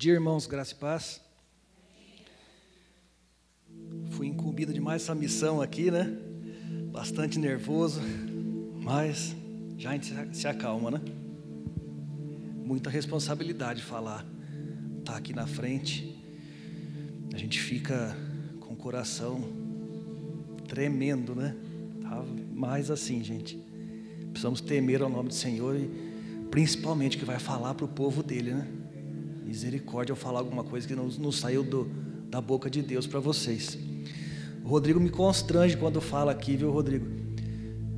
dia, irmãos, graça e paz. Fui incumbido de mais essa missão aqui, né? Bastante nervoso, mas já a gente se acalma, né? Muita responsabilidade falar, tá aqui na frente. A gente fica com o coração tremendo, né? Tá mais assim, gente. Precisamos temer ao nome do Senhor e principalmente que vai falar para o povo dele, né? Misericórdia, eu falar alguma coisa que não, não saiu do, da boca de Deus para vocês. O Rodrigo me constrange quando fala aqui, viu, Rodrigo?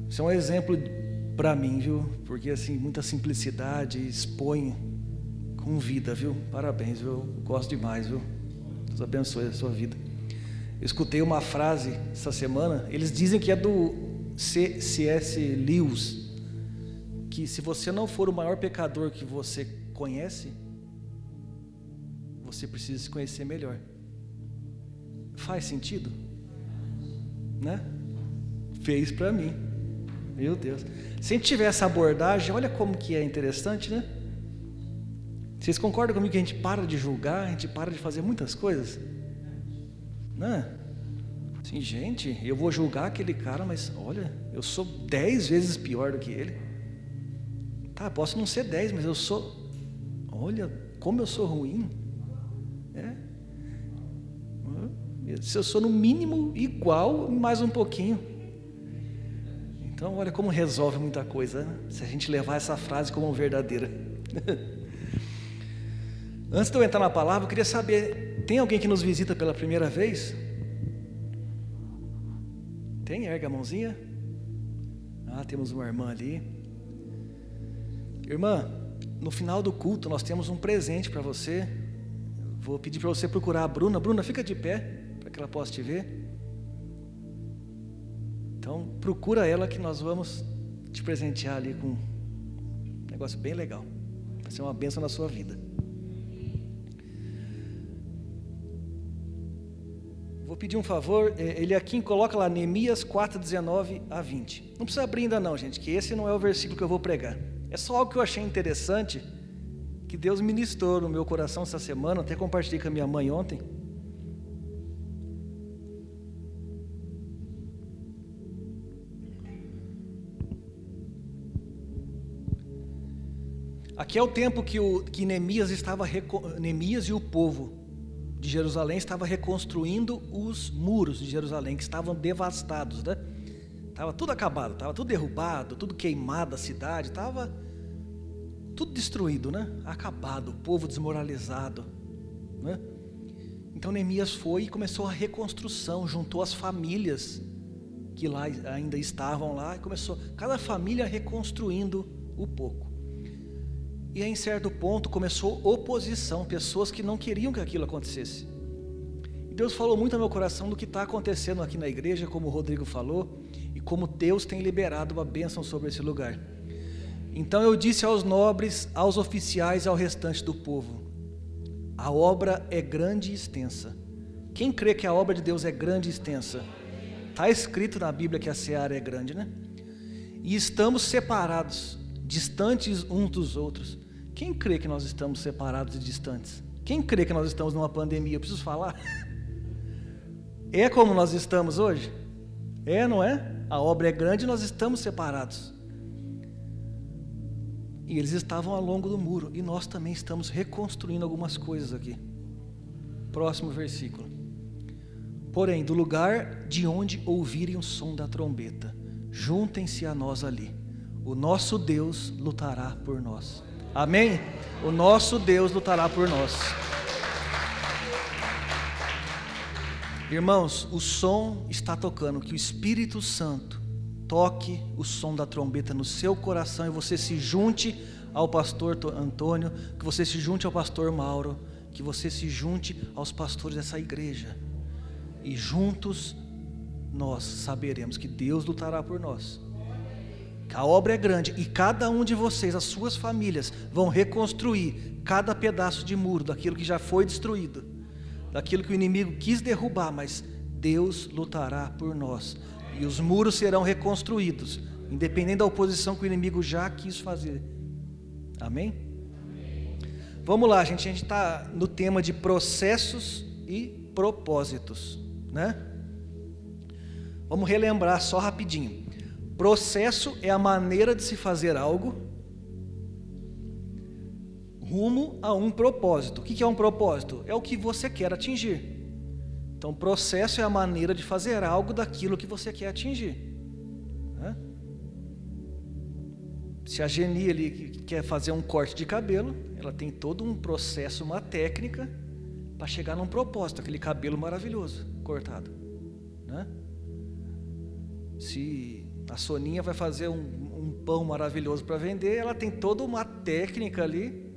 Isso é um exemplo para mim, viu? Porque assim, muita simplicidade, expõe com vida, viu? Parabéns, viu? Gosto demais, viu? Deus abençoe a sua vida. Eu escutei uma frase essa semana, eles dizem que é do C.S. Lewis, que se você não for o maior pecador que você conhece, você precisa se conhecer melhor. Faz sentido? Né? Fez para mim. Meu Deus. Se a gente tiver essa abordagem, olha como que é interessante, né? Vocês concordam comigo que a gente para de julgar, a gente para de fazer muitas coisas? Né? Sim, gente, eu vou julgar aquele cara, mas olha, eu sou dez vezes pior do que ele. Tá, posso não ser dez, mas eu sou. Olha, como eu sou ruim. Se eu sou no mínimo igual, mais um pouquinho. Então, olha como resolve muita coisa, né? se a gente levar essa frase como verdadeira. Antes de eu entrar na palavra, eu queria saber: tem alguém que nos visita pela primeira vez? Tem? Erga a mãozinha. Ah, temos uma irmã ali. Irmã, no final do culto nós temos um presente para você. Vou pedir para você procurar a Bruna. Bruna, fica de pé que ela possa te ver. Então, procura ela que nós vamos te presentear ali com um negócio bem legal. Vai ser uma bênção na sua vida. Vou pedir um favor, é, ele aqui coloca lá Neemias 4, 19 a 20. Não precisa abrir ainda não, gente, que esse não é o versículo que eu vou pregar. É só algo que eu achei interessante, que Deus ministrou no meu coração essa semana, até compartilhei com a minha mãe ontem. Aqui é o tempo que, o, que Neemias estava Neemias e o povo de Jerusalém estava reconstruindo os muros de Jerusalém que estavam devastados, né? Estava tudo acabado, estava tudo derrubado, tudo queimado a cidade, estava tudo destruído, né? Acabado, o povo desmoralizado, né? Então Neemias foi e começou a reconstrução, juntou as famílias que lá ainda estavam lá e começou cada família reconstruindo o pouco. E aí, em certo ponto começou oposição, pessoas que não queriam que aquilo acontecesse. E Deus falou muito no meu coração do que está acontecendo aqui na igreja, como o Rodrigo falou, como Deus tem liberado uma bênção sobre esse lugar. Então eu disse aos nobres, aos oficiais e ao restante do povo: a obra é grande e extensa. Quem crê que a obra de Deus é grande e extensa? Está escrito na Bíblia que a seara é grande, né? E estamos separados, distantes uns dos outros. Quem crê que nós estamos separados e distantes? Quem crê que nós estamos numa pandemia? Eu preciso falar? É como nós estamos hoje? É, não é? A obra é grande e nós estamos separados. E eles estavam ao longo do muro. E nós também estamos reconstruindo algumas coisas aqui. Próximo versículo. Porém, do lugar de onde ouvirem o som da trombeta, juntem-se a nós ali. O nosso Deus lutará por nós. Amém? O nosso Deus lutará por nós. Irmãos, o som está tocando, que o Espírito Santo toque o som da trombeta no seu coração e você se junte ao pastor Antônio, que você se junte ao pastor Mauro, que você se junte aos pastores dessa igreja. E juntos nós saberemos que Deus lutará por nós. A obra é grande e cada um de vocês, as suas famílias, vão reconstruir cada pedaço de muro daquilo que já foi destruído daquilo que o inimigo quis derrubar, mas Deus lutará por nós. E os muros serão reconstruídos, independente da oposição que o inimigo já quis fazer. Amém? Vamos lá, gente. A gente está no tema de processos e propósitos, né? Vamos relembrar só rapidinho. Processo é a maneira de se fazer algo rumo a um propósito. O que é um propósito? É o que você quer atingir. Então, processo é a maneira de fazer algo daquilo que você quer atingir. Se a Geni ali quer fazer um corte de cabelo, ela tem todo um processo, uma técnica para chegar num propósito, aquele cabelo maravilhoso cortado. Né? Se a Soninha vai fazer um, um pão maravilhoso para vender, ela tem toda uma técnica ali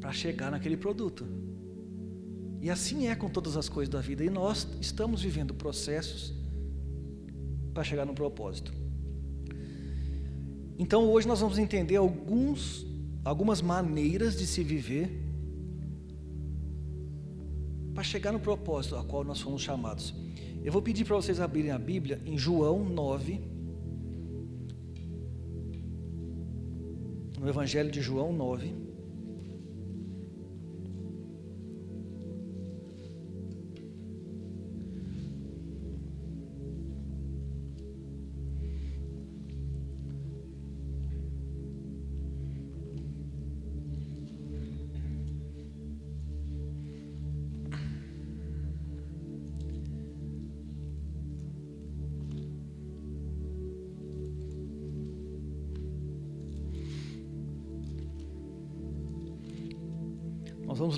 para chegar naquele produto. E assim é com todas as coisas da vida. E nós estamos vivendo processos para chegar no propósito. Então hoje nós vamos entender alguns, algumas maneiras de se viver para chegar no propósito a qual nós fomos chamados. Eu vou pedir para vocês abrirem a Bíblia em João 9. No Evangelho de João 9.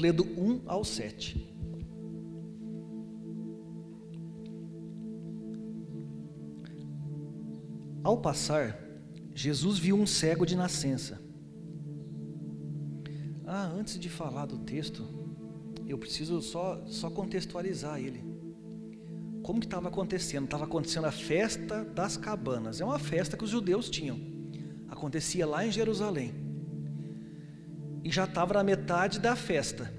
Ler do 1 ao 7. Ao passar, Jesus viu um cego de nascença. Ah, antes de falar do texto, eu preciso só, só contextualizar ele. Como que estava acontecendo? Estava acontecendo a festa das cabanas. É uma festa que os judeus tinham. Acontecia lá em Jerusalém e já estava na metade da festa.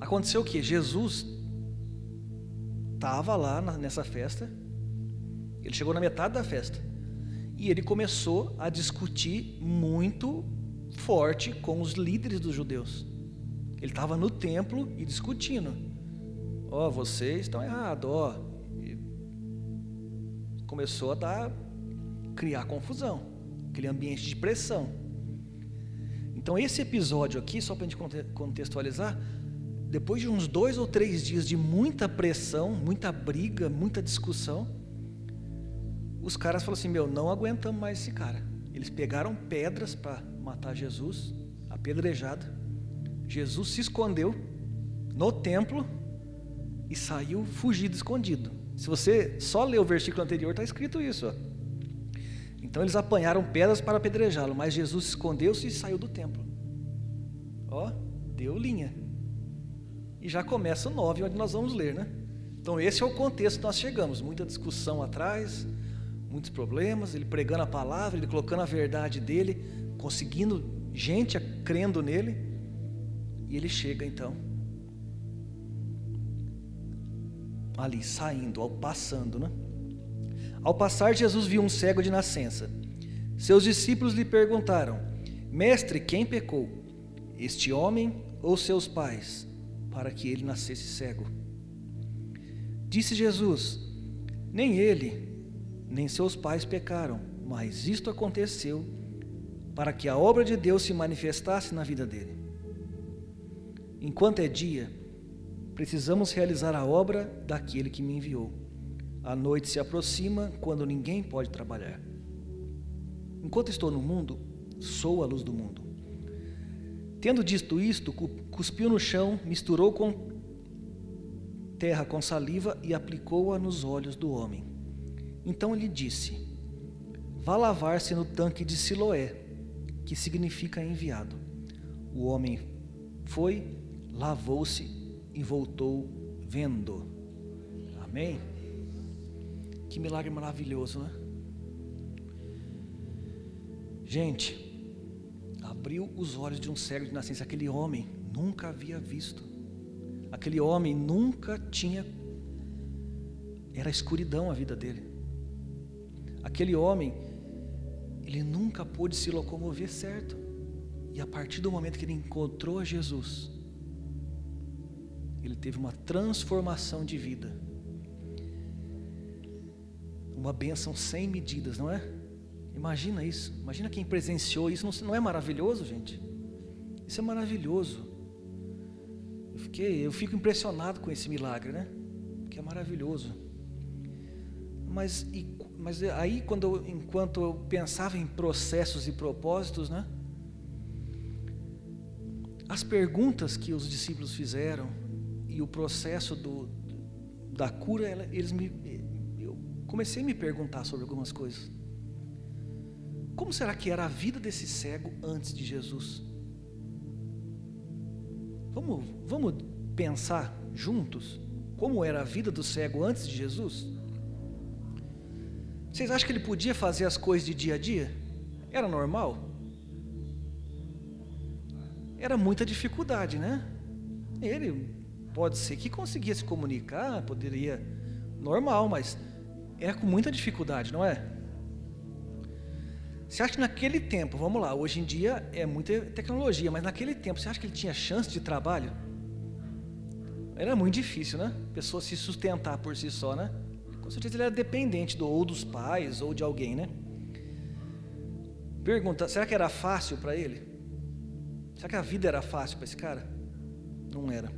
Aconteceu o que? Jesus estava lá nessa festa, ele chegou na metade da festa e ele começou a discutir muito forte com os líderes dos judeus. Ele estava no templo e discutindo. Ó, oh, vocês estão errados, ó. Oh. Começou a dar, criar confusão, aquele ambiente de pressão. Então, esse episódio aqui, só para a gente contextualizar, depois de uns dois ou três dias de muita pressão, muita briga, muita discussão, os caras falaram assim: Meu, não aguentamos mais esse cara. Eles pegaram pedras para matar Jesus, apedrejado. Jesus se escondeu no templo e saiu fugido, escondido. Se você só ler o versículo anterior, está escrito isso. Ó. Então eles apanharam pedras para apedrejá-lo, mas Jesus escondeu-se e saiu do templo. Ó, deu linha. E já começa o 9, onde nós vamos ler, né? Então esse é o contexto que nós chegamos. Muita discussão atrás, muitos problemas, ele pregando a palavra, ele colocando a verdade dele, conseguindo gente crendo nele. E ele chega então ali saindo, ao passando, né? Ao passar, Jesus viu um cego de nascença. Seus discípulos lhe perguntaram: Mestre, quem pecou? Este homem ou seus pais, para que ele nascesse cego? Disse Jesus: Nem ele, nem seus pais pecaram, mas isto aconteceu para que a obra de Deus se manifestasse na vida dele. Enquanto é dia, precisamos realizar a obra daquele que me enviou. A noite se aproxima quando ninguém pode trabalhar. Enquanto estou no mundo, sou a luz do mundo. Tendo dito isto, cuspiu no chão, misturou com terra com saliva e aplicou-a nos olhos do homem. Então lhe disse: Vá lavar-se no tanque de Siloé, que significa enviado. O homem foi, lavou-se e voltou vendo. Amém? Que milagre maravilhoso, né? Gente, abriu os olhos de um cego de nascença. Aquele homem nunca havia visto. Aquele homem nunca tinha. Era escuridão a vida dele. Aquele homem, ele nunca pôde se locomover certo. E a partir do momento que ele encontrou Jesus, ele teve uma transformação de vida. Uma bênção sem medidas, não é? Imagina isso. Imagina quem presenciou isso. Não, é maravilhoso, gente? Isso é maravilhoso. Eu, fiquei, eu fico impressionado com esse milagre, né? Que é maravilhoso. Mas, e, mas aí, quando eu, enquanto eu pensava em processos e propósitos, né? As perguntas que os discípulos fizeram e o processo do, da cura, eles me, comecei a me perguntar sobre algumas coisas. Como será que era a vida desse cego antes de Jesus? Vamos, vamos pensar juntos como era a vida do cego antes de Jesus? Vocês acham que ele podia fazer as coisas de dia a dia? Era normal? Era muita dificuldade, né? Ele pode ser que conseguia se comunicar, poderia normal, mas era com muita dificuldade, não é? Você acha que naquele tempo, vamos lá, hoje em dia é muita tecnologia, mas naquele tempo, você acha que ele tinha chance de trabalho? Era muito difícil, né? A pessoa se sustentar por si só, né? Com certeza ele era dependente do, ou dos pais ou de alguém, né? Pergunta: será que era fácil para ele? Será que a vida era fácil para esse cara? Não era.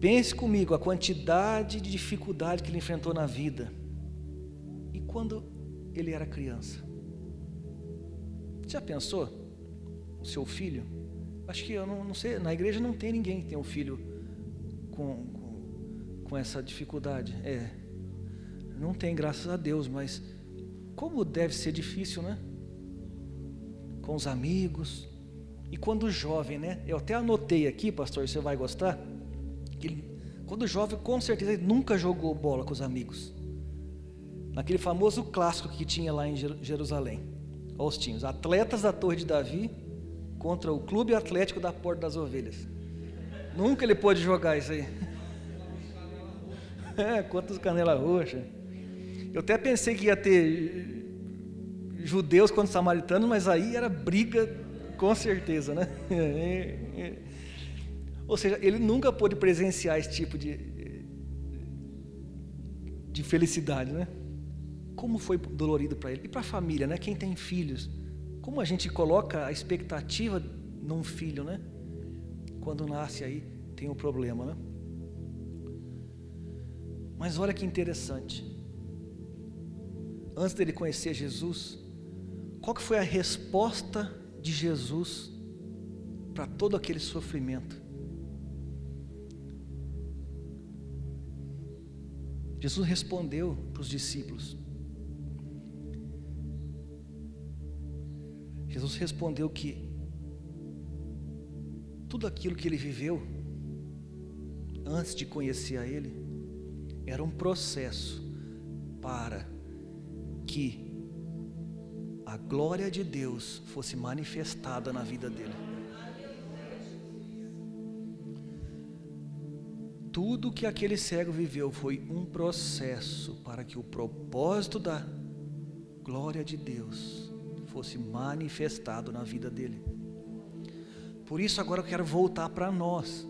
Pense comigo a quantidade de dificuldade que ele enfrentou na vida. E quando ele era criança? Já pensou? O seu filho? Acho que eu não, não, sei, na igreja não tem ninguém que tem um filho com, com, com essa dificuldade. É, não tem, graças a Deus, mas como deve ser difícil, né? Com os amigos. E quando jovem, né? Eu até anotei aqui, pastor, você vai gostar. Ele, quando jovem, com certeza, ele nunca jogou bola com os amigos. Naquele famoso clássico que tinha lá em Jerusalém. Olha os times. Atletas da Torre de Davi contra o Clube Atlético da Porta das Ovelhas. Nunca ele pôde jogar isso aí. É, contra os Canela Roxa. Eu até pensei que ia ter judeus contra samaritanos, mas aí era briga com certeza, né? Ou seja, ele nunca pôde presenciar esse tipo de, de felicidade, né? Como foi dolorido para ele e para a família, né? Quem tem filhos, como a gente coloca a expectativa num filho, né? Quando nasce aí tem um problema, né? Mas olha que interessante. Antes dele conhecer Jesus, qual que foi a resposta de Jesus para todo aquele sofrimento? Jesus respondeu para os discípulos. Jesus respondeu que tudo aquilo que ele viveu antes de conhecer a Ele era um processo para que a glória de Deus fosse manifestada na vida dele. Tudo que aquele cego viveu foi um processo para que o propósito da glória de Deus fosse manifestado na vida dele. Por isso agora eu quero voltar para nós.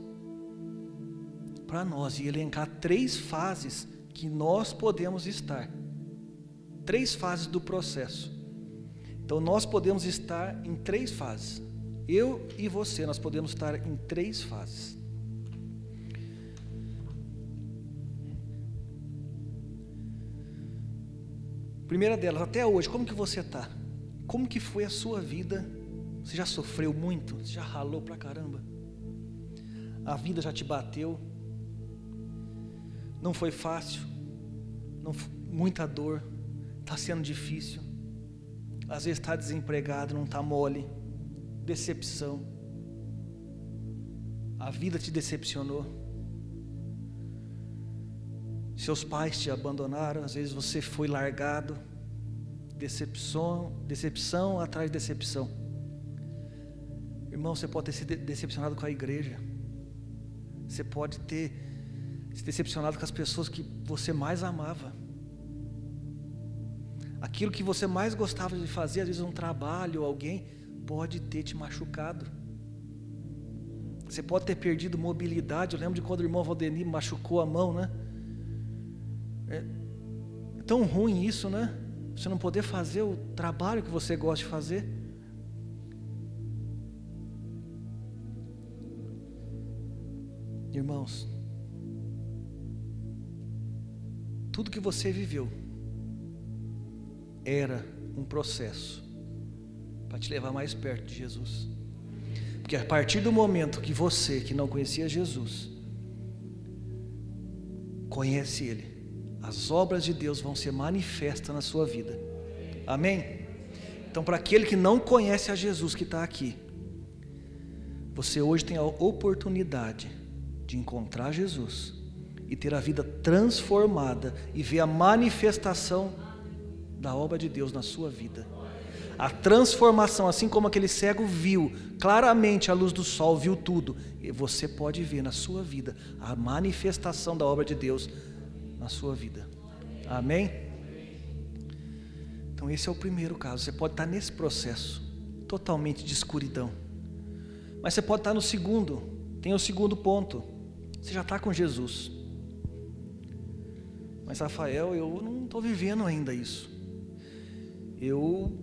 Para nós e elencar três fases que nós podemos estar. Três fases do processo. Então nós podemos estar em três fases. Eu e você, nós podemos estar em três fases. Primeira delas, até hoje, como que você está? Como que foi a sua vida? Você já sofreu muito? Você já ralou pra caramba? A vida já te bateu? Não foi fácil? Não, muita dor? Está sendo difícil? Às vezes está desempregado, não está mole? Decepção? A vida te decepcionou? Seus pais te abandonaram, às vezes você foi largado Decepção, decepção atrás de decepção. Irmão, você pode ter se decepcionado com a igreja. Você pode ter se decepcionado com as pessoas que você mais amava. Aquilo que você mais gostava de fazer, às vezes um trabalho, alguém, pode ter te machucado. Você pode ter perdido mobilidade. Eu lembro de quando o irmão Valdemir machucou a mão, né? Tão ruim isso, né? Você não poder fazer o trabalho que você gosta de fazer. Irmãos, tudo que você viveu era um processo para te levar mais perto de Jesus. Porque a partir do momento que você, que não conhecia Jesus, conhece Ele, as obras de Deus vão ser manifestas na sua vida. Amém? Então, para aquele que não conhece a Jesus que está aqui, você hoje tem a oportunidade de encontrar Jesus e ter a vida transformada e ver a manifestação da obra de Deus na sua vida. A transformação, assim como aquele cego viu claramente a luz do sol, viu tudo, você pode ver na sua vida a manifestação da obra de Deus na sua vida. Amém? Então, esse é o primeiro caso. Você pode estar nesse processo totalmente de escuridão, mas você pode estar no segundo. Tem o segundo ponto. Você já está com Jesus. Mas, Rafael, eu não estou vivendo ainda isso. Eu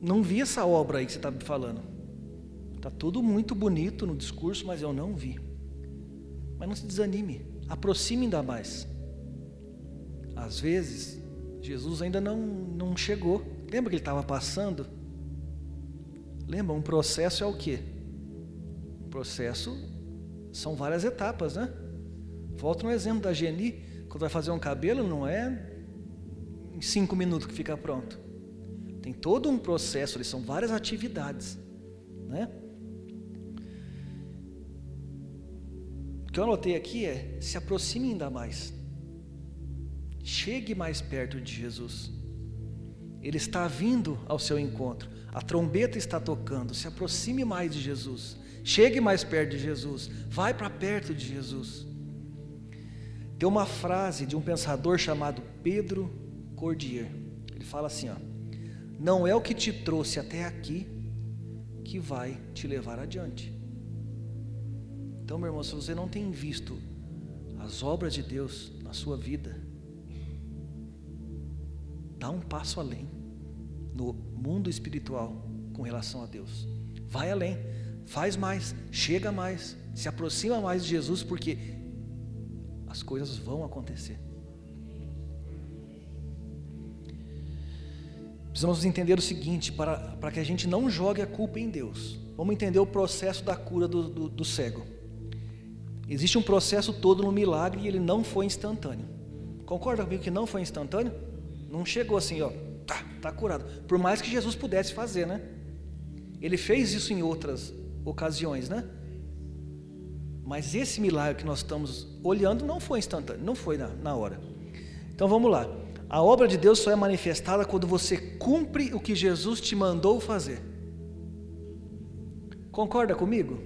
não vi essa obra aí que você está me falando. Está tudo muito bonito no discurso, mas eu não vi. Mas não se desanime, aproxime ainda mais. Às vezes, Jesus ainda não, não chegou. Lembra que ele estava passando? Lembra, um processo é o quê? Um processo são várias etapas, né? Volto no exemplo da Geni, quando vai fazer um cabelo, não é em cinco minutos que fica pronto. Tem todo um processo, são várias atividades, né? O que eu anotei aqui é: se aproxime ainda mais, chegue mais perto de Jesus. Ele está vindo ao seu encontro, a trombeta está tocando, se aproxime mais de Jesus, chegue mais perto de Jesus, vai para perto de Jesus. Tem uma frase de um pensador chamado Pedro Cordier. Ele fala assim, ó: Não é o que te trouxe até aqui que vai te levar adiante. Então, meu irmão, se você não tem visto as obras de Deus na sua vida, dá um passo além no mundo espiritual com relação a Deus. Vai além, faz mais, chega mais, se aproxima mais de Jesus, porque as coisas vão acontecer. Precisamos entender o seguinte: para, para que a gente não jogue a culpa em Deus, vamos entender o processo da cura do, do, do cego. Existe um processo todo no milagre e ele não foi instantâneo. Concorda comigo que não foi instantâneo? Não chegou assim, ó, tá, tá curado. Por mais que Jesus pudesse fazer, né? Ele fez isso em outras ocasiões, né? Mas esse milagre que nós estamos olhando não foi instantâneo, não foi na, na hora. Então vamos lá. A obra de Deus só é manifestada quando você cumpre o que Jesus te mandou fazer. Concorda comigo?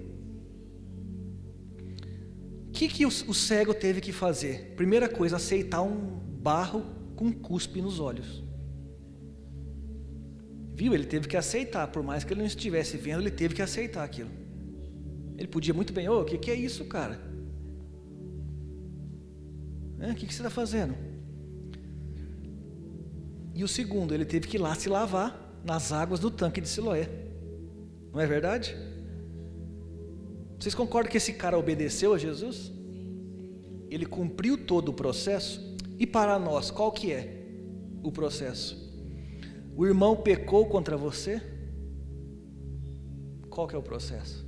O que, que o, cego teve que fazer? Primeira coisa, aceitar um barro com cuspe nos olhos. Viu? Ele teve que aceitar, por mais que ele não estivesse vendo, ele teve que aceitar aquilo. Ele podia muito bem, ô, oh, o que, que é isso, cara? O que, que você está fazendo? E o segundo, ele teve que ir lá se lavar nas águas do tanque de Siloé. Não é verdade? Vocês concordam que esse cara obedeceu a Jesus? Ele cumpriu todo o processo? E para nós, qual que é o processo? O irmão pecou contra você? Qual que é o processo?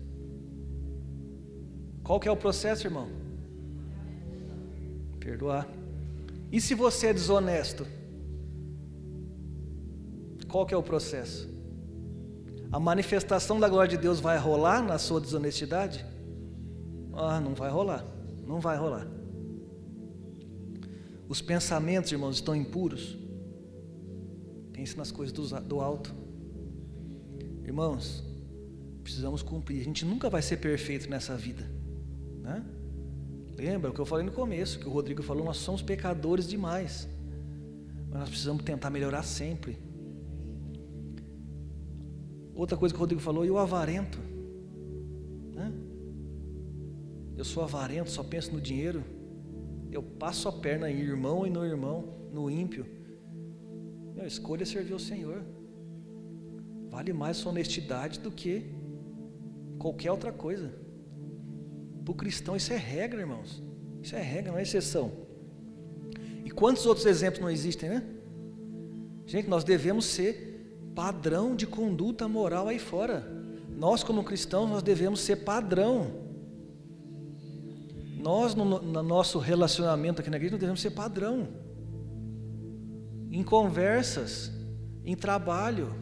Qual que é o processo, irmão? Perdoar. E se você é desonesto? Qual que é o processo? A manifestação da glória de Deus vai rolar na sua desonestidade? Ah, não vai rolar. Não vai rolar. Os pensamentos, irmãos, estão impuros. Pense nas coisas do alto. Irmãos, precisamos cumprir. A gente nunca vai ser perfeito nessa vida. Né? Lembra o que eu falei no começo, que o Rodrigo falou, nós somos pecadores demais. Mas nós precisamos tentar melhorar sempre. Outra coisa que o Rodrigo falou, e o avarento? Né? Eu sou avarento, só penso no dinheiro. Eu passo a perna em irmão e no irmão, no ímpio. Meu, escolha servir ao Senhor. Vale mais sua honestidade do que qualquer outra coisa. Para o cristão isso é regra, irmãos. Isso é regra, não é exceção. E quantos outros exemplos não existem, né? Gente, nós devemos ser padrão de conduta moral aí fora. Nós, como cristãos, nós devemos ser padrão. Nós, no, no nosso relacionamento aqui na igreja, nós devemos ser padrão. Em conversas, em trabalho.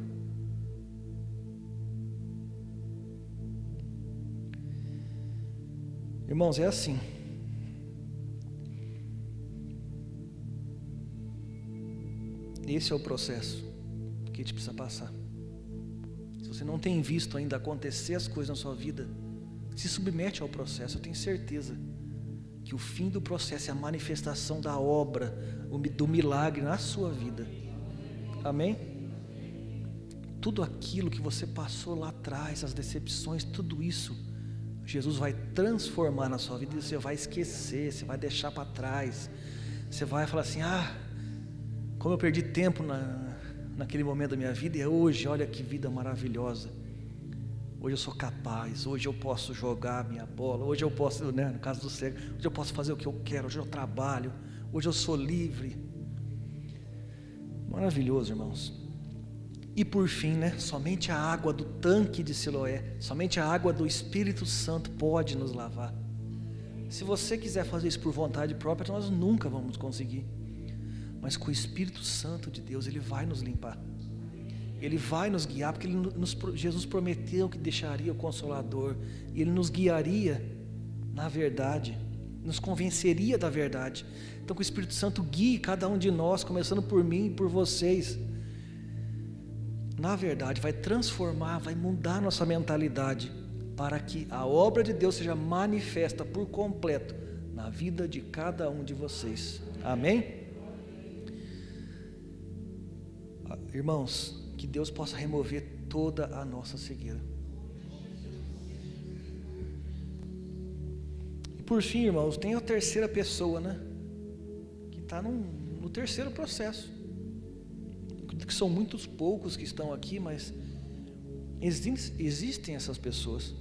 Irmãos, é assim. Esse é o processo que a gente precisa passar. Se você não tem visto ainda acontecer as coisas na sua vida, se submete ao processo, eu tenho certeza que o fim do processo é a manifestação da obra, do milagre na sua vida. Amém? Tudo aquilo que você passou lá atrás, as decepções, tudo isso, Jesus vai transformar na sua vida e você vai esquecer, você vai deixar para trás. Você vai falar assim: ah, como eu perdi tempo na, naquele momento da minha vida e é hoje, olha que vida maravilhosa. Hoje eu sou capaz, hoje eu posso jogar minha bola, hoje eu posso, né, no caso do cego, hoje eu posso fazer o que eu quero, hoje eu trabalho, hoje eu sou livre. Maravilhoso, irmãos. E por fim, né, somente a água do tanque de Siloé, somente a água do Espírito Santo pode nos lavar. Se você quiser fazer isso por vontade própria, nós nunca vamos conseguir mas com o Espírito Santo de Deus, Ele vai nos limpar. Ele vai nos guiar, porque nos, Jesus prometeu que deixaria o Consolador, e Ele nos guiaria na verdade, nos convenceria da verdade. Então, que o Espírito Santo guie cada um de nós, começando por mim e por vocês, na verdade, vai transformar, vai mudar nossa mentalidade, para que a obra de Deus seja manifesta por completo na vida de cada um de vocês. Amém? Irmãos, que Deus possa remover toda a nossa cegueira. E por fim, irmãos, tem a terceira pessoa, né? Que está no terceiro processo. Que são muitos poucos que estão aqui, mas existem essas pessoas.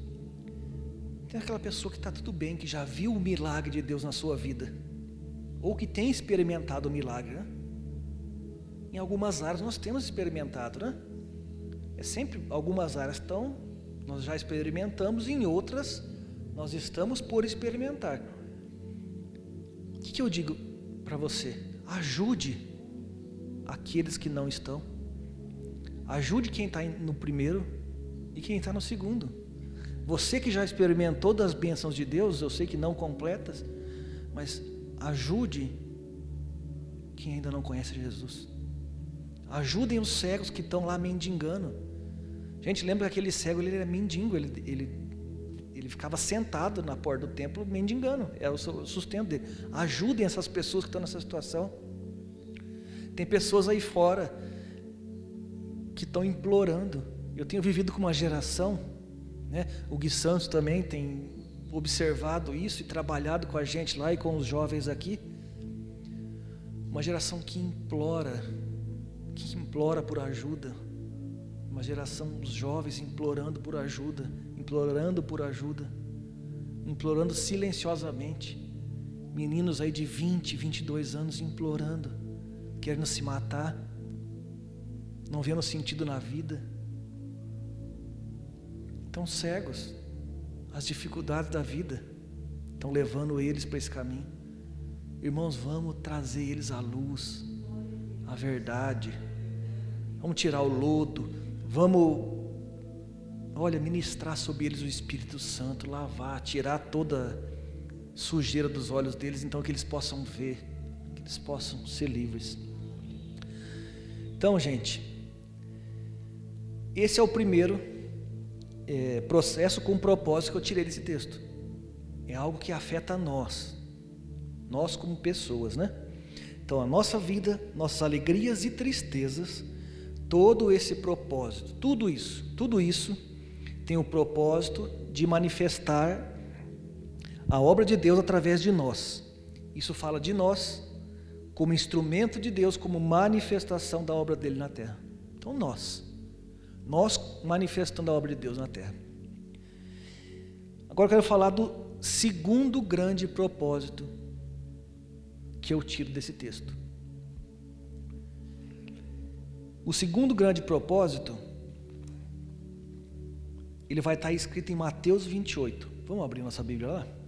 Tem aquela pessoa que está tudo bem, que já viu o milagre de Deus na sua vida, ou que tem experimentado o milagre, né? Em algumas áreas nós temos experimentado, né? É sempre algumas áreas estão, nós já experimentamos, em outras nós estamos por experimentar. O que, que eu digo para você? Ajude aqueles que não estão. Ajude quem está no primeiro e quem está no segundo. Você que já experimentou das bênçãos de Deus, eu sei que não completas, mas ajude quem ainda não conhece Jesus. Ajudem os cegos que estão lá mendigando. Gente, lembra que aquele cego ele era mendigo, ele, ele, ele ficava sentado na porta do templo mendigando, era o sustento dele. Ajudem essas pessoas que estão nessa situação. Tem pessoas aí fora que estão implorando. Eu tenho vivido com uma geração, né? o Gui Santos também tem observado isso e trabalhado com a gente lá e com os jovens aqui. Uma geração que implora que implora por ajuda, uma geração dos jovens implorando por ajuda, implorando por ajuda, implorando silenciosamente. Meninos aí de 20, 22 anos implorando, querendo se matar, não vendo sentido na vida. Estão cegos, as dificuldades da vida estão levando eles para esse caminho. Irmãos, vamos trazer eles à luz, à verdade vamos tirar o lodo, vamos, olha, ministrar sobre eles o Espírito Santo, lavar, tirar toda sujeira dos olhos deles, então que eles possam ver, que eles possam ser livres. Então, gente, esse é o primeiro é, processo com propósito que eu tirei desse texto. É algo que afeta nós, nós como pessoas, né? Então, a nossa vida, nossas alegrias e tristezas todo esse propósito, tudo isso, tudo isso tem o propósito de manifestar a obra de Deus através de nós. Isso fala de nós como instrumento de Deus, como manifestação da obra dele na terra. Então nós, nós manifestando a obra de Deus na terra. Agora eu quero falar do segundo grande propósito que eu tiro desse texto. O segundo grande propósito, ele vai estar escrito em Mateus 28. Vamos abrir nossa Bíblia lá?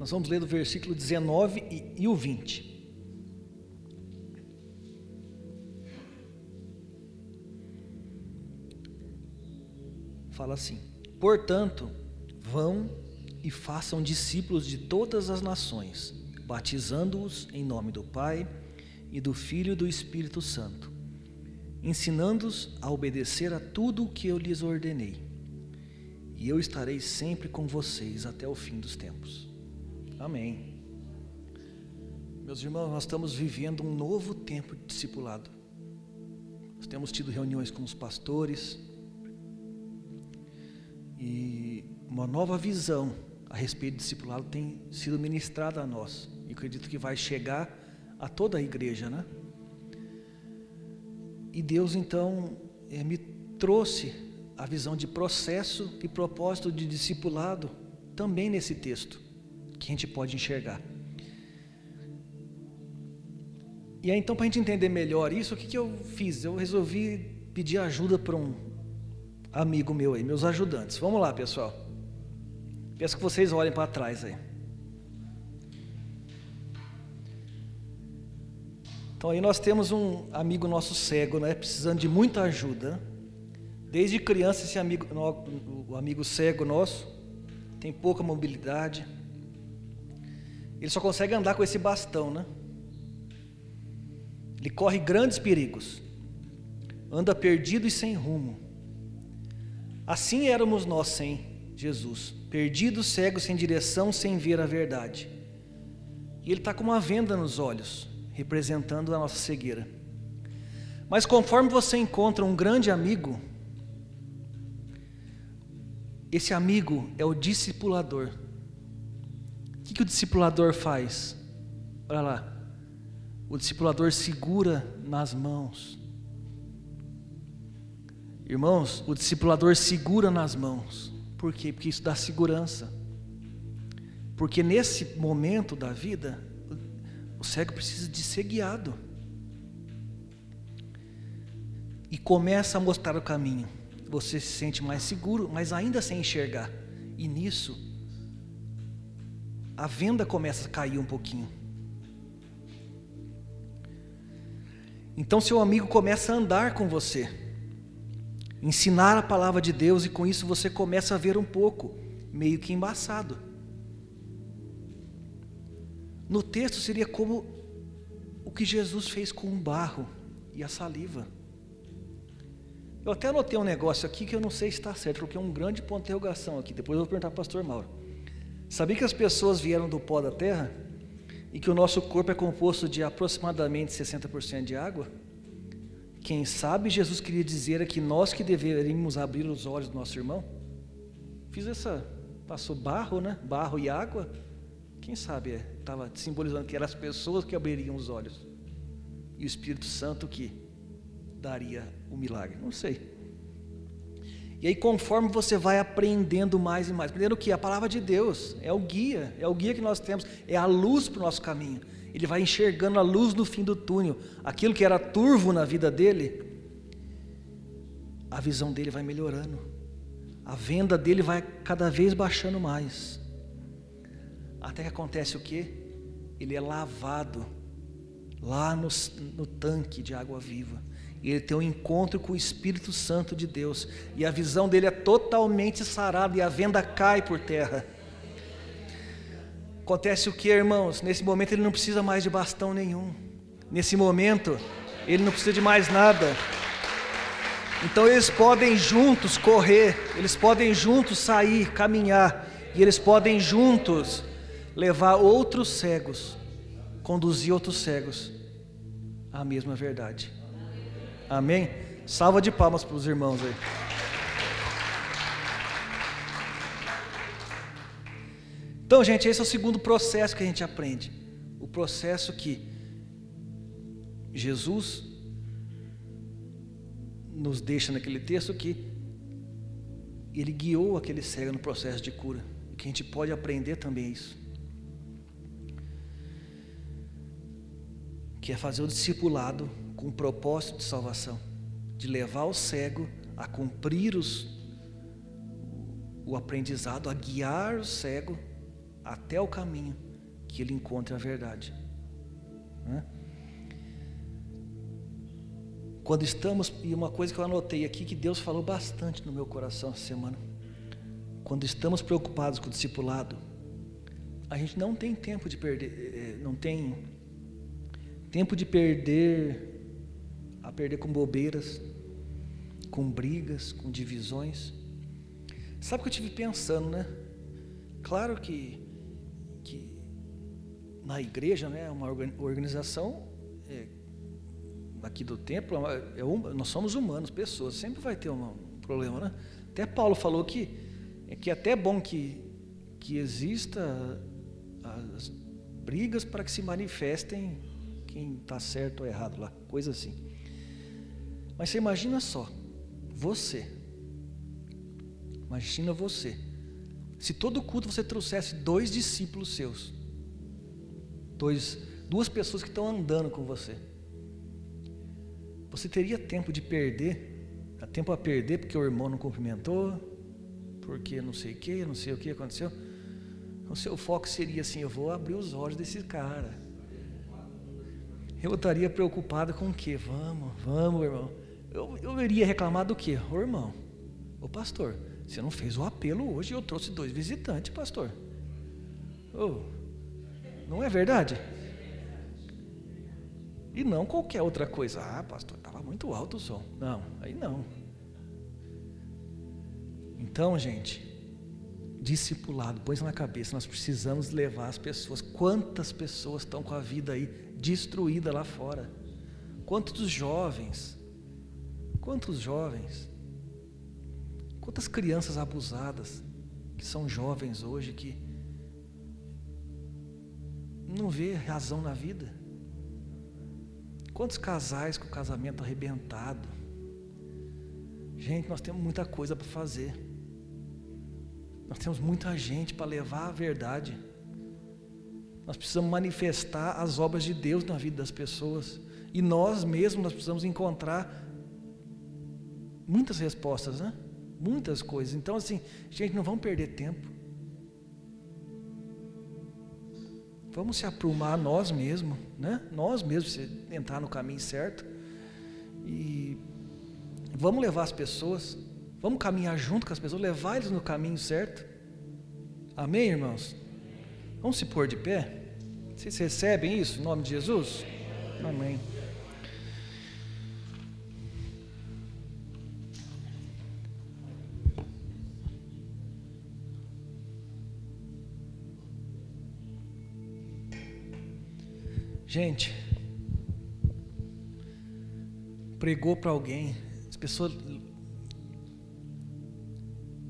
Nós vamos ler do versículo 19 e, e o 20. Fala assim: Portanto, vão e façam discípulos de todas as nações, batizando-os em nome do Pai e do Filho e do Espírito Santo, ensinando-os a obedecer a tudo o que eu lhes ordenei. E eu estarei sempre com vocês até o fim dos tempos. Amém. Meus irmãos, nós estamos vivendo um novo tempo de discipulado. Nós temos tido reuniões com os pastores e uma nova visão a respeito do discipulado tem sido ministrada a nós. E acredito que vai chegar a toda a igreja, né? E Deus então é, me trouxe a visão de processo e propósito de discipulado também nesse texto que a gente pode enxergar. E aí então, para a gente entender melhor isso, o que, que eu fiz? Eu resolvi pedir ajuda para um amigo meu aí, meus ajudantes. Vamos lá, pessoal. Peço que vocês olhem para trás aí. Então aí nós temos um amigo nosso cego, né, precisando de muita ajuda. Desde criança esse amigo, o amigo cego nosso tem pouca mobilidade. Ele só consegue andar com esse bastão, né? Ele corre grandes perigos, anda perdido e sem rumo. Assim éramos nós sem Jesus, perdidos, cegos, sem direção, sem ver a verdade. E ele está com uma venda nos olhos, representando a nossa cegueira. Mas conforme você encontra um grande amigo, esse amigo é o discipulador que, que o discipulador faz? Olha lá. O discipulador segura nas mãos. Irmãos, o discipulador segura nas mãos. Por quê? Porque isso dá segurança. Porque nesse momento da vida, o cego precisa de ser guiado. E começa a mostrar o caminho. Você se sente mais seguro, mas ainda sem enxergar. E nisso, a venda começa a cair um pouquinho. Então seu amigo começa a andar com você, ensinar a palavra de Deus, e com isso você começa a ver um pouco, meio que embaçado. No texto seria como o que Jesus fez com o barro e a saliva. Eu até anotei um negócio aqui que eu não sei se está certo, porque é um grande ponto de interrogação aqui. Depois eu vou perguntar para o pastor Mauro. Sabia que as pessoas vieram do pó da terra e que o nosso corpo é composto de aproximadamente 60% de água? Quem sabe Jesus queria dizer que nós que deveríamos abrir os olhos do nosso irmão? Fiz essa, passou barro, né? Barro e água. Quem sabe estava é, simbolizando que eram as pessoas que abririam os olhos e o Espírito Santo que daria o milagre. Não sei. E aí, conforme você vai aprendendo mais e mais, aprendendo que a palavra de Deus é o guia, é o guia que nós temos, é a luz para o nosso caminho. Ele vai enxergando a luz no fim do túnel. Aquilo que era turvo na vida dele, a visão dele vai melhorando. a venda dele vai cada vez baixando mais. Até que acontece o quê? Ele é lavado lá no, no tanque de água viva. E ele tem um encontro com o Espírito Santo de Deus. E a visão dele é totalmente sarada e a venda cai por terra. Acontece o que, irmãos? Nesse momento ele não precisa mais de bastão nenhum. Nesse momento, ele não precisa de mais nada. Então eles podem juntos correr, eles podem juntos sair, caminhar, e eles podem juntos levar outros cegos, conduzir outros cegos à mesma verdade. Amém? Salva de palmas para os irmãos aí. Então, gente, esse é o segundo processo que a gente aprende. O processo que Jesus nos deixa naquele texto que ele guiou aquele cego no processo de cura. E que a gente pode aprender também isso. Que é fazer o discipulado com o propósito de salvação, de levar o cego a cumprir os, o aprendizado, a guiar o cego até o caminho que ele encontre a verdade. Né? Quando estamos, e uma coisa que eu anotei aqui que Deus falou bastante no meu coração essa semana. Quando estamos preocupados com o discipulado, a gente não tem tempo de perder, eh, eh, não tem tempo de perder, a perder com bobeiras, com brigas, com divisões. Sabe o que eu tive pensando, né? Claro que na igreja, né, uma organização é, aqui do templo, é, é um, nós somos humanos, pessoas, sempre vai ter um problema, né? Até Paulo falou que é que é até bom que que exista as brigas para que se manifestem quem está certo ou errado lá, coisa assim. Mas você imagina só, você, imagina você, se todo culto você trouxesse dois discípulos seus, dois, duas pessoas que estão andando com você. Você teria tempo de perder, tempo a perder porque o irmão não cumprimentou, porque não sei o que, não sei o que aconteceu. O seu foco seria assim: eu vou abrir os olhos desse cara. Eu estaria preocupado com o quê? Vamos, vamos, irmão. Eu, eu iria reclamar do quê? Ô irmão, ô pastor, você não fez o apelo hoje e eu trouxe dois visitantes, pastor. Ô, não é verdade? E não qualquer outra coisa. Ah, pastor, estava muito alto o som. Não, aí não. Então, gente, discipulado, põe na cabeça, nós precisamos levar as pessoas. Quantas pessoas estão com a vida aí destruída lá fora? Quantos jovens? Quantos jovens? Quantas crianças abusadas que são jovens hoje que não vê razão na vida. Quantos casais com o casamento arrebentado? Gente, nós temos muita coisa para fazer. Nós temos muita gente para levar a verdade. Nós precisamos manifestar as obras de Deus na vida das pessoas. E nós mesmos nós precisamos encontrar muitas respostas, né? Muitas coisas. Então, assim, gente, não vamos perder tempo. Vamos se aprumar nós mesmos, né? Nós mesmos entrar no caminho certo e vamos levar as pessoas, vamos caminhar junto com as pessoas, levar eles no caminho certo. Amém, irmãos? Vamos se pôr de pé? Vocês recebem isso em nome de Jesus? Amém. Gente, pregou para alguém, as pessoas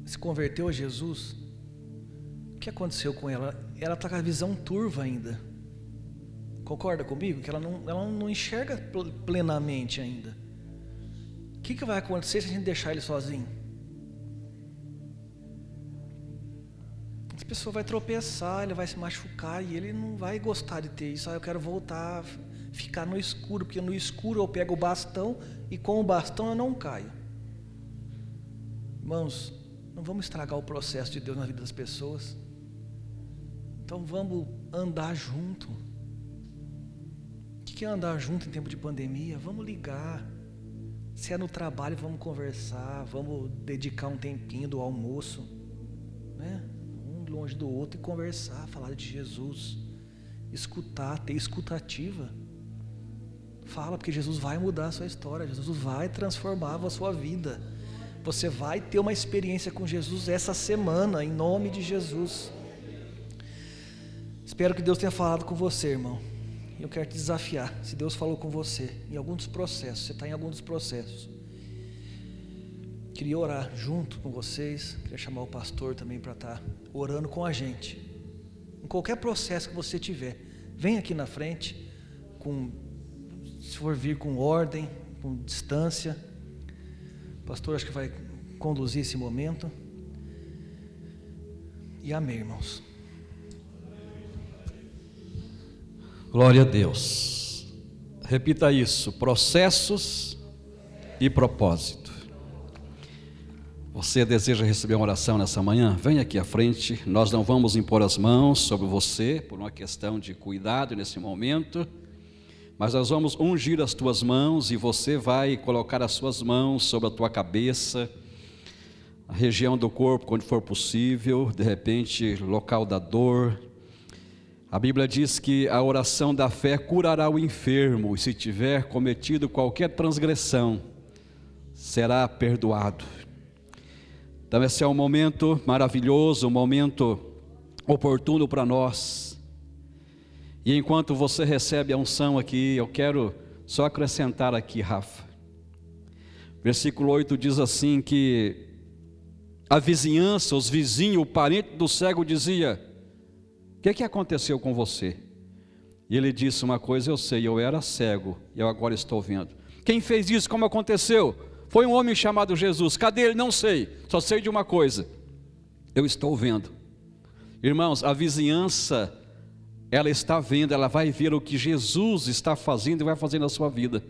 se converteu a Jesus. O que aconteceu com ela? Ela está com a visão turva ainda. Concorda comigo? Que ela não, ela não enxerga plenamente ainda. O que, que vai acontecer se a gente deixar ele sozinho? Pessoa vai tropeçar, ele vai se machucar e ele não vai gostar de ter isso. Ah, eu quero voltar, ficar no escuro, porque no escuro eu pego o bastão e com o bastão eu não caio. Irmãos, Não vamos estragar o processo de Deus na vida das pessoas. Então vamos andar junto. O que é andar junto em tempo de pandemia? Vamos ligar. Se é no trabalho, vamos conversar, vamos dedicar um tempinho do almoço, né? Longe do outro e conversar, falar de Jesus, escutar, ter escutativa. Fala, porque Jesus vai mudar a sua história, Jesus vai transformar a sua vida. Você vai ter uma experiência com Jesus essa semana, em nome de Jesus. Espero que Deus tenha falado com você, irmão. Eu quero te desafiar. Se Deus falou com você em algum dos processos, você está em algum dos processos. Queria orar junto com vocês. Queria chamar o pastor também para estar tá orando com a gente. Em qualquer processo que você tiver, vem aqui na frente, com, se for vir com ordem, com distância. O pastor acho que vai conduzir esse momento. E amém, irmãos. Glória a Deus. Repita isso: processos e propósito. Você deseja receber uma oração nessa manhã? Vem aqui à frente. Nós não vamos impor as mãos sobre você por uma questão de cuidado nesse momento, mas nós vamos ungir as tuas mãos e você vai colocar as suas mãos sobre a tua cabeça, a região do corpo, onde for possível, de repente, local da dor, a Bíblia diz que a oração da fé curará o enfermo, e se tiver cometido qualquer transgressão, será perdoado. Então, esse é um momento maravilhoso, um momento oportuno para nós. E enquanto você recebe a unção aqui, eu quero só acrescentar aqui, Rafa. Versículo 8 diz assim: que a vizinhança, os vizinhos, o parente do cego dizia: o que, que aconteceu com você? E ele disse uma coisa, eu sei, eu era cego, e eu agora estou vendo. Quem fez isso? Como aconteceu? Foi um homem chamado Jesus. Cadê ele? Não sei. Só sei de uma coisa. Eu estou vendo. Irmãos, a vizinhança, ela está vendo, ela vai ver o que Jesus está fazendo e vai fazer na sua vida.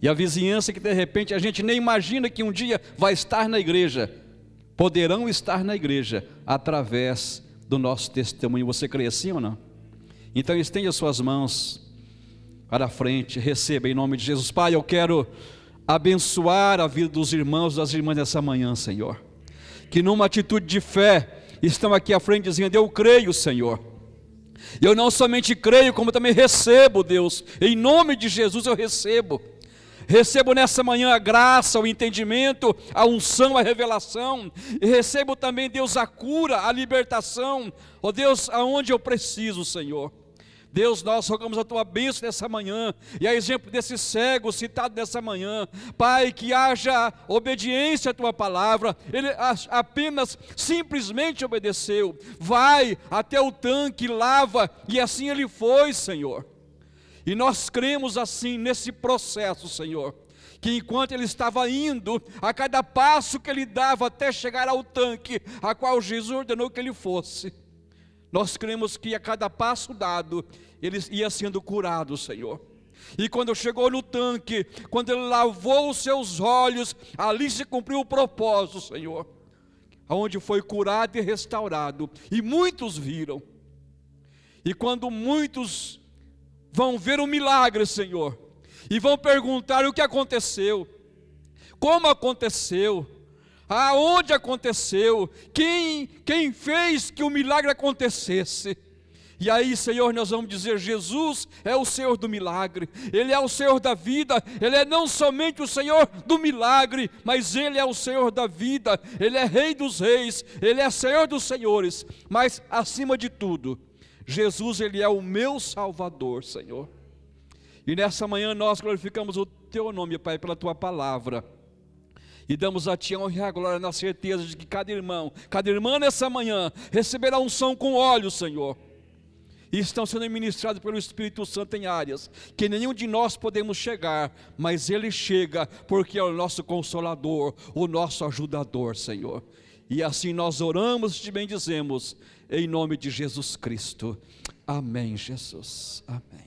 E a vizinhança que de repente a gente nem imagina que um dia vai estar na igreja, poderão estar na igreja através do nosso testemunho. Você crê assim ou não? Então estende as suas mãos para a frente, receba em nome de Jesus. Pai, eu quero abençoar a vida dos irmãos e das irmãs nessa manhã, Senhor. Que numa atitude de fé estão aqui à frente dizendo: Eu creio, Senhor. Eu não somente creio, como também recebo, Deus. Em nome de Jesus eu recebo. Recebo nessa manhã a graça, o entendimento, a unção, a revelação. E recebo também, Deus, a cura, a libertação. Ó oh, Deus, aonde eu preciso, Senhor. Deus, nós rogamos a tua bênção nessa manhã, e a exemplo desse cego citado nessa manhã, Pai, que haja obediência à tua palavra, ele apenas simplesmente obedeceu, vai até o tanque, lava, e assim ele foi, Senhor. E nós cremos assim nesse processo, Senhor, que enquanto ele estava indo, a cada passo que ele dava até chegar ao tanque, a qual Jesus ordenou que ele fosse, nós cremos que a cada passo dado, ele ia sendo curado, Senhor. E quando chegou no tanque, quando ele lavou os seus olhos, ali se cumpriu o propósito, Senhor, aonde foi curado e restaurado. E muitos viram. E quando muitos vão ver o milagre, Senhor, e vão perguntar o que aconteceu, como aconteceu, aonde aconteceu, quem, quem fez que o milagre acontecesse. E aí, Senhor, nós vamos dizer: Jesus é o Senhor do milagre, Ele é o Senhor da vida, Ele é não somente o Senhor do milagre, mas Ele é o Senhor da vida, Ele é Rei dos Reis, Ele é Senhor dos Senhores, mas acima de tudo, Jesus, Ele é o meu Salvador, Senhor. E nessa manhã nós glorificamos o Teu nome, Pai, pela Tua palavra. E damos a Ti a honra e a glória na certeza de que cada irmão, cada irmã nessa manhã receberá unção com óleo, Senhor. E estão sendo ministrados pelo Espírito Santo em áreas que nenhum de nós podemos chegar, mas Ele chega porque é o nosso consolador, o nosso ajudador, Senhor. E assim nós oramos e te bendizemos, em nome de Jesus Cristo. Amém, Jesus. Amém.